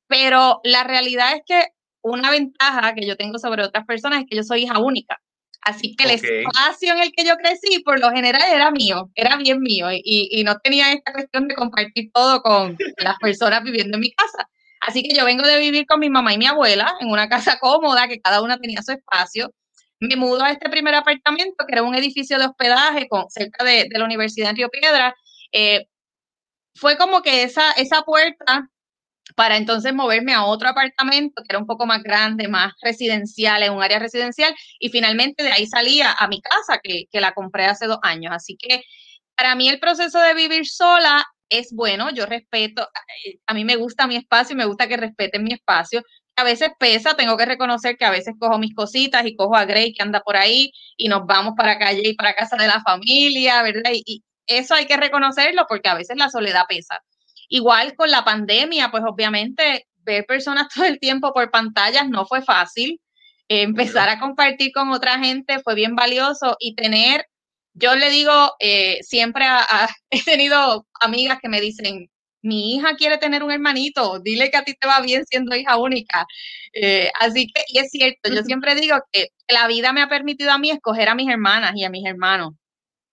pero la realidad es que una ventaja que yo tengo sobre otras personas es que yo soy hija única. Así que el espacio en el que yo crecí, por lo general, era mío, era bien mío, y, y, no tenía esta cuestión de compartir todo con las personas viviendo en mi casa. Así que yo vengo de vivir con mi mamá y mi abuela en una casa cómoda, que cada una tenía su espacio me mudo a este primer apartamento, que era un edificio de hospedaje con, cerca de, la Universidad de Río Piedra. Eh, fue como que esa, esa puerta para entonces moverme a otro apartamento que era un poco más grande, más residencial, en un área residencial, y finalmente de ahí salía a mi casa, que, que la compré hace dos años. Así que para mí el proceso de vivir sola es bueno, yo respeto, eh, a mí me gusta mi espacio me gusta que respeten mi espacio, a veces pesa, tengo que reconocer que a veces cojo mis cositas y cojo a Grey que anda por ahí y nos vamos para calle y para casa de la familia, ¿verdad? Y, eso hay que reconocerlo porque a veces la soledad pesa. Igual con la pandemia, pues obviamente ver personas todo el tiempo por pantallas no fue fácil. empezar a compartir con otra gente fue bien valioso y tener, yo le digo, eh, siempre he tenido amigas que me dicen, mi hija quiere tener un hermanito, dile que a ti te va bien siendo hija única. Eh, así que, y es cierto, yo siempre digo que la vida me ha permitido a mí escoger a mis hermanas y a mis hermanos.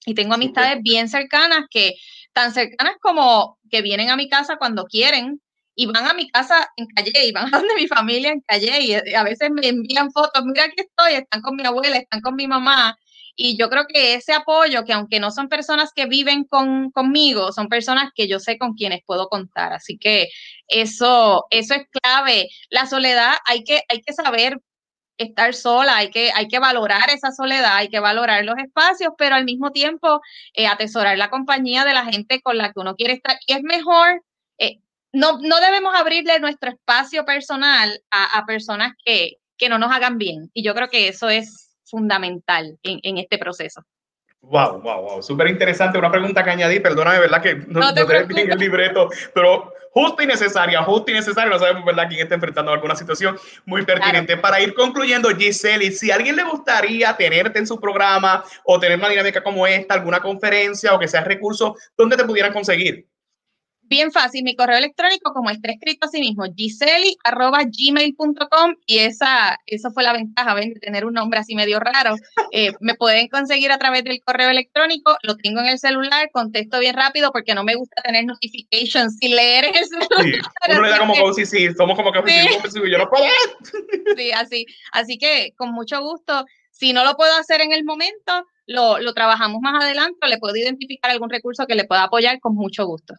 Y tengo amistades bien cercanas que, tan cercanas como que vienen a mi casa cuando quieren y van a mi casa en calle y van a donde mi familia en calle y eh, a veces me envían fotos, mira aquí estoy, están con mi abuela, están con mi mamá y yo creo que ese apoyo, que aunque no son personas que viven con, conmigo, son personas que yo sé con quienes puedo contar. Así que eso, eso es clave. La soledad hay que, hay que saber estar sola, hay que, hay que valorar esa soledad, hay que valorar los espacios, pero al mismo tiempo eh, atesorar la compañía de la gente con la que uno quiere estar. Y es mejor, eh, no, no debemos abrirle nuestro espacio personal a, personas que, que, no nos hagan bien. Y yo creo que eso es fundamental en, en este proceso. Wow, wow, wow, súper interesante. Una pregunta que añadí, perdóname, ¿verdad? Que no, no, te bien el libreto, pero justo y necesaria, justo y necesaria. No sabemos, ¿verdad?, quién está enfrentando alguna situación muy pertinente. Para ir concluyendo, Giselle, si a alguien le gustaría tenerte en su programa o tener una dinámica como esta, alguna conferencia o que sea recurso, ¿dónde te pudieran conseguir? Bien fácil, mi correo electrónico, como está escrito así mismo, giseli.gmail.com y esa, esa fue la ventaja, ¿ven? de tener un nombre así medio raro. Eh, me pueden conseguir a través del correo electrónico, lo tengo en el celular, contesto bien rápido porque no me gusta tener notifications sin leer el celular. Sí, uno le da como, sí, sí, somos como que sí. yo no puedo. Sí, así, así que con mucho gusto, si no lo puedo hacer en el momento, lo, lo trabajamos más adelante, le puedo identificar algún recurso que le pueda apoyar con mucho gusto.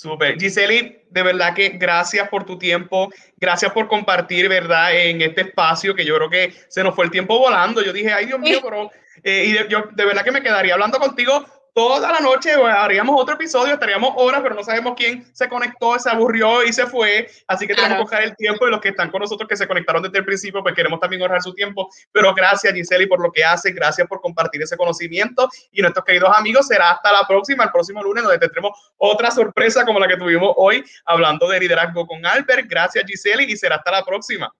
Súper. Giseli, de verdad que gracias por tu tiempo, gracias por compartir, ¿verdad?, en este espacio que yo creo que se nos fue el tiempo volando. Yo dije, ay Dios mío, pero eh, y yo de verdad que me quedaría hablando contigo toda la noche haríamos otro episodio, estaríamos horas, pero no sabemos quién se conectó, se aburrió y se fue. Así que tenemos que coger el tiempo y los que están con nosotros que se conectaron desde el principio, pues queremos también ahorrar su tiempo. Pero gracias, Giseli, por lo que hace, gracias por compartir ese conocimiento. Y nuestros queridos amigos, será hasta la próxima, el próximo lunes, donde tendremos otra sorpresa como la que tuvimos hoy, hablando de liderazgo con Albert. Gracias, Giseli, y será hasta la próxima.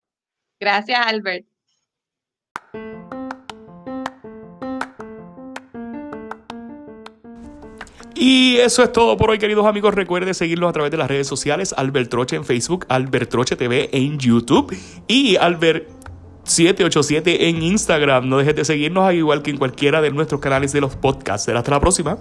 Gracias, Albert. Y eso es todo por hoy, queridos amigos. Recuerden seguirnos a través de las redes sociales, Albert Troche en Facebook, Albert Troche TV en YouTube y Albert 787 en Instagram. No dejes de seguirnos, al igual que en cualquiera de nuestros canales de los podcasts. Hasta la próxima.